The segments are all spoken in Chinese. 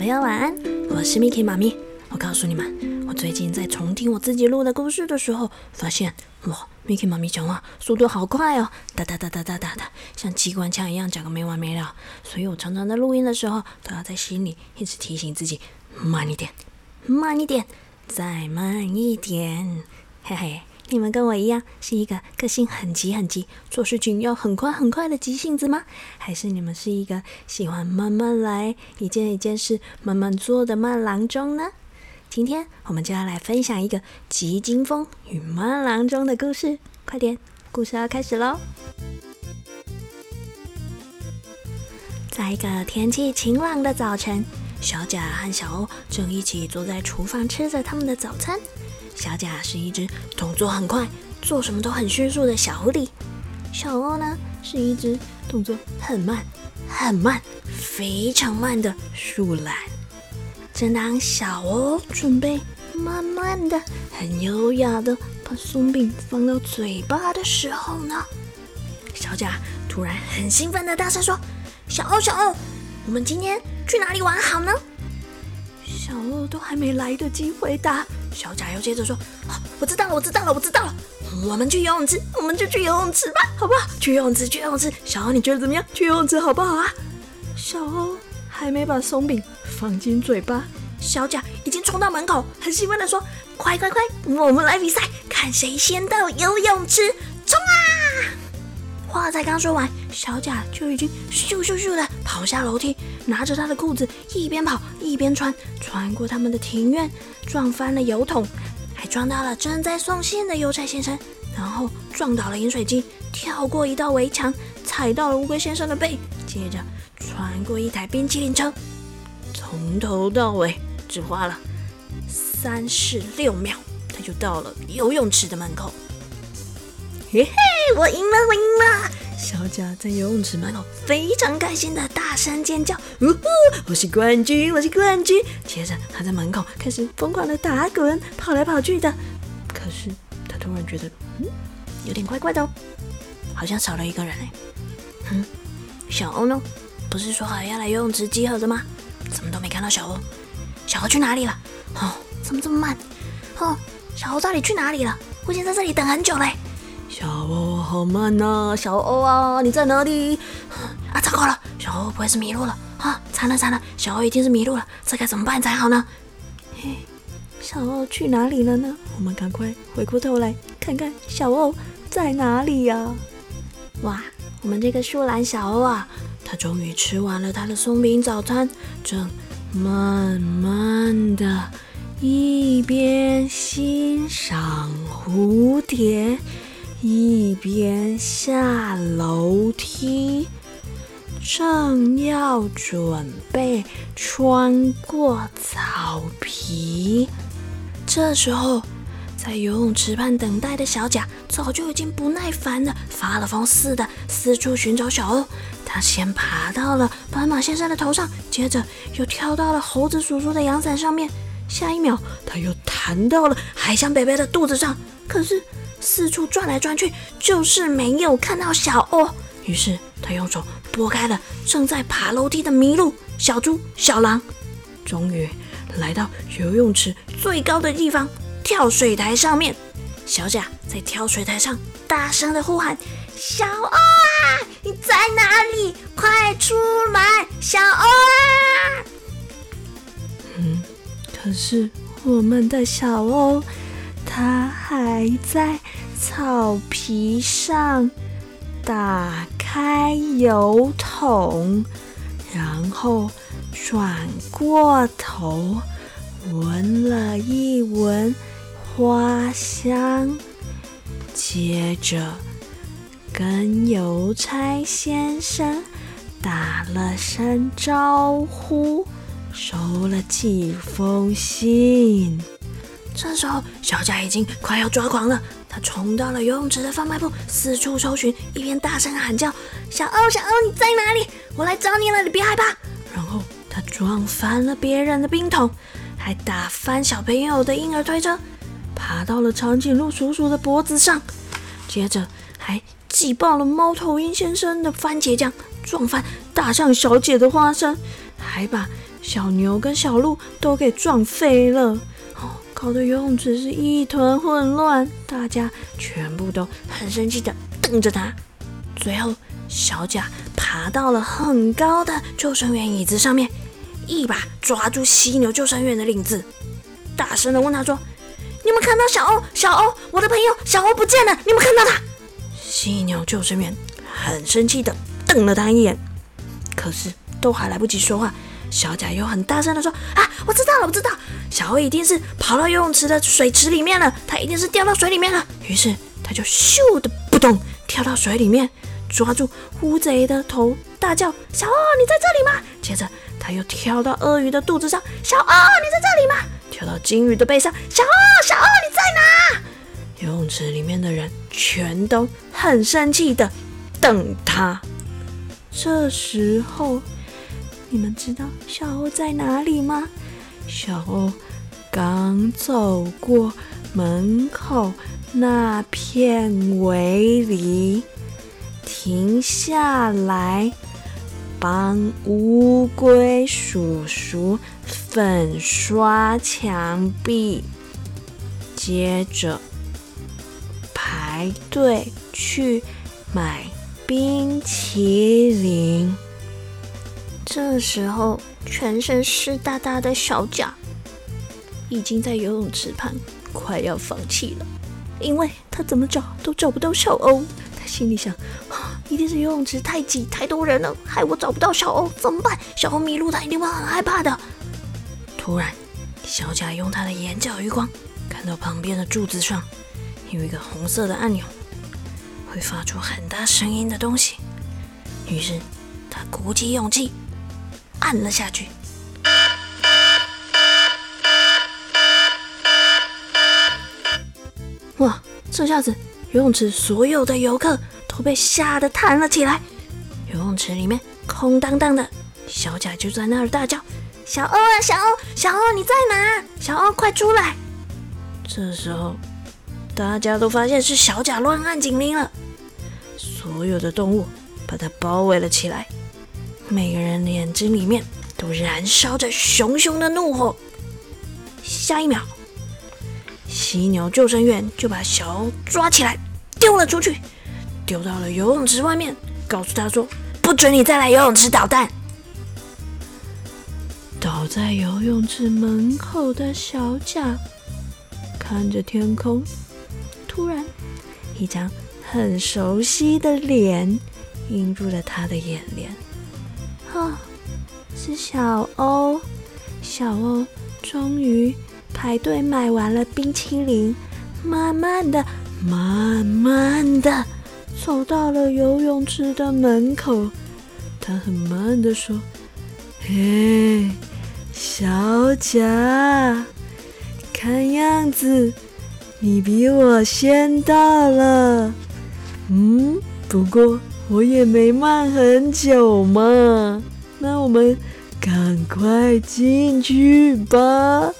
朋友晚安，我是 Miki 妈咪。我告诉你们，我最近在重听我自己录的故事的时候，发现哇，Miki 妈咪讲话速度好快哦，哒哒哒哒哒哒哒，像机关枪一样讲个没完没了。所以我常常在录音的时候，都要在心里一直提醒自己慢一点，慢一点，再慢一点，嘿嘿。你们跟我一样是一个个性很急很急、做事情要很快很快的急性子吗？还是你们是一个喜欢慢慢来、一件一件事慢慢做的慢郎中呢？今天我们就要来分享一个急惊风与慢郎中的故事。快点，故事要开始喽！在一个天气晴朗的早晨，小甲和小欧正一起坐在厨房吃着他们的早餐。小甲是一只动作很快、做什么都很迅速的小狐狸，小欧呢是一只动作很慢、很慢、非常慢的树懒。正当小欧准备慢慢的、很优雅的把松饼放到嘴巴的时候呢，小甲突然很兴奋的大声说：“小欧，小欧，我们今天去哪里玩好呢？”小欧都还没来得及回答。小甲又接着说：“哦，我知道了，我知道了，我知道了，我们去游泳池，我们就去游泳池吧，好不好？去游泳池，去游泳池。小欧，你觉得怎么样？去游泳池好不好啊？”小欧还没把松饼放进嘴巴，小甲已经冲到门口，很兴奋的说：“快快快，我们来比赛，看谁先到游泳池，冲啊！”话才刚说完，小甲就已经咻咻咻的跑下楼梯，拿着他的裤子，一边跑一边穿，穿过他们的庭院，撞翻了油桶，还撞到了正在送信的邮差先生，然后撞倒了饮水机，跳过一道围墙，踩到了乌龟先生的背，接着穿过一台冰淇淋车，从头到尾只花了三十六秒，他就到了游泳池的门口。嘿嘿，我赢了，我赢了！小甲在游泳池门口非常开心的大声尖叫：“呜呼，我是冠军，我是冠军！”接着他在门口开始疯狂的打滚，跑来跑去的。可是他突然觉得，嗯，有点怪怪的哦，好像少了一个人哎。嗯，小欧呢？不是说好要来游泳池集合的吗？怎么都没看到小欧？小欧去哪里了？哦，怎么这么慢？哦，小欧到底去哪里了？我已经在这里等很久嘞。小欧好慢呐，小欧啊，你在哪里？啊，糟糕了，小欧不会是迷路了啊？惨了惨了，小欧一定是迷路了，这该怎么办才好呢？嘿，小欧去哪里了呢？我们赶快回过头来看看小欧在哪里呀！哇，我们这个树懒小欧啊，他终于吃完了他的松饼早餐，正慢慢的一边欣赏蝴蝶。一边下楼梯，正要准备穿过草皮，这时候，在游泳池畔等待的小甲早就已经不耐烦了，发了疯似的四处寻找小欧。他先爬到了斑马先生的头上，接着又跳到了猴子叔叔的阳伞上面，下一秒他又弹到了海象贝贝的肚子上。可是。四处转来转去，就是没有看到小欧。于是他用手拨开了正在爬楼梯的麋鹿、小猪、小狼，终于来到游泳池最高的地方——跳水台上面。小甲在跳水台上大声的呼喊：“小欧啊，你在哪里？快出来，小欧啊！”嗯，可是我们的小欧。他还在草皮上打开油桶，然后转过头闻了一闻花香，接着跟邮差先生打了声招呼，收了几封信。这时候，小佳已经快要抓狂了。他冲到了游泳池的贩卖部，四处搜寻，一边大声喊叫：“小欧，小欧，你在哪里？我来找你了，你别害怕。”然后他撞翻了别人的冰桶，还打翻小朋友的婴儿推车，爬到了长颈鹿叔叔的脖子上，接着还挤爆了猫头鹰先生的番茄酱，撞翻大象小姐的花生，还把。小牛跟小鹿都给撞飞了，哦，搞得游泳池是一团混乱，大家全部都很生气的瞪着他。最后，小甲爬到了很高的救生员椅子上面，一把抓住犀牛救生员的领子，大声的问他说：“你们看到小欧？小欧，我的朋友小欧不见了！你们看到他？”犀牛救生员很生气的瞪了他一眼，可是都还来不及说话，小甲又很大声的说：“啊，我知道了，我知道，小欧一定是跑到游泳池的水池里面了，他一定是掉到水里面了。”于是他就咻的扑通跳到水里面。抓住乌贼的头，大叫：“小鳄，你在这里吗？”接着他又跳到鳄鱼的肚子上，“小鳄，你在这里吗？”跳到金鱼的背上，“小鳄，小鳄，你在哪？”游泳池里面的人全都很生气的等他。这时候，你们知道小欧在哪里吗？小欧刚走过门口那片围篱。停下来，帮乌龟叔叔粉刷墙壁，接着排队去买冰淇淋。这时候，全身湿哒哒的小甲已经在游泳池畔快要放弃了，因为他怎么找都找不到小欧。他心里想。一定是游泳池太挤，太多人了，害我找不到小欧，怎么办？小欧迷路，他一定会很害怕的。突然，小贾用他的眼角余光看到旁边的柱子上有一个红色的按钮，会发出很大声音的东西。于是他鼓起勇气按了下去。哇！这下子游泳池所有的游客。都被吓得弹了起来，游泳池里面空荡荡的，小甲就在那儿大叫：“小欧啊，小欧，小欧你在哪？小欧快出来！”这时候，大家都发现是小甲乱按警铃了，所有的动物把它包围了起来，每个人的眼睛里面都燃烧着熊熊的怒火。下一秒，犀牛救生员就把小欧抓起来丢了出去。丢到了游泳池外面，告诉他说：“不准你再来游泳池捣蛋。”倒在游泳池门口的小甲看着天空，突然一张很熟悉的脸映入了他的眼帘。啊，是小欧！小欧终于排队买完了冰淇淋，慢慢的，慢慢的。走到了游泳池的门口，他很慢的说：“嘿，小贾，看样子你比我先到了。嗯，不过我也没慢很久嘛。那我们赶快进去吧。”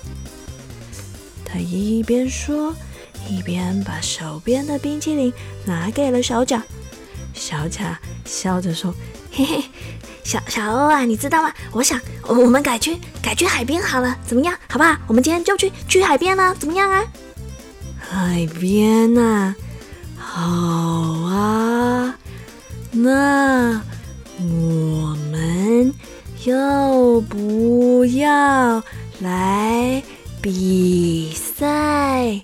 他一边说。一边把手边的冰淇淋拿给了小贾，小贾笑着说：“嘿嘿，小小欧啊，你知道吗？我想我们改去改去海边好了，怎么样？好不好？我们今天就去去海边了，怎么样啊？海边啊，好啊，那我们要不要来比赛？”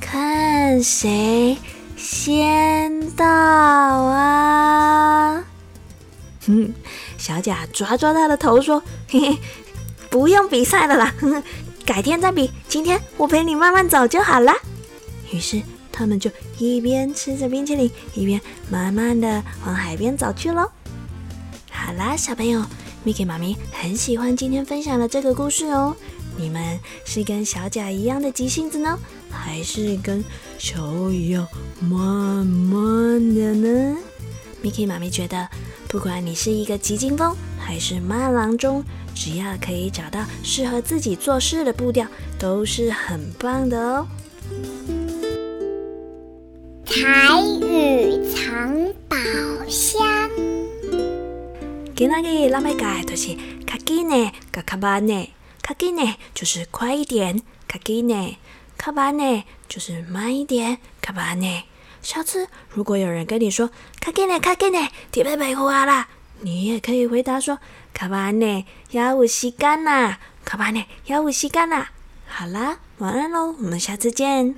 看谁先到啊！哼，小贾抓抓他的头说：“嘿嘿，不用比赛了啦，改天再比。今天我陪你慢慢走就好了。”于是他们就一边吃着冰淇淋，一边慢慢的往海边走去喽。好啦，小朋友，Miki 妈咪很喜欢今天分享的这个故事哦。你们是跟小甲一样的急性子呢，还是跟小欧一样慢慢的呢？Miki 妈咪觉得，不管你是一个急惊风还是慢郎中，只要可以找到适合自己做事的步调，都是很棒的哦。彩雨藏宝箱，今日咱要讲的就是卡基内嘎卡巴内，卡基内就是快一点，卡基内，卡巴内就是慢一点，卡巴内。下次如果有人跟你说卡基内卡基内，铁贝贝回来啦，你也可以回答说卡巴内要有时间啦，卡巴内要有时间啦。好啦，晚安喽，我们下次见。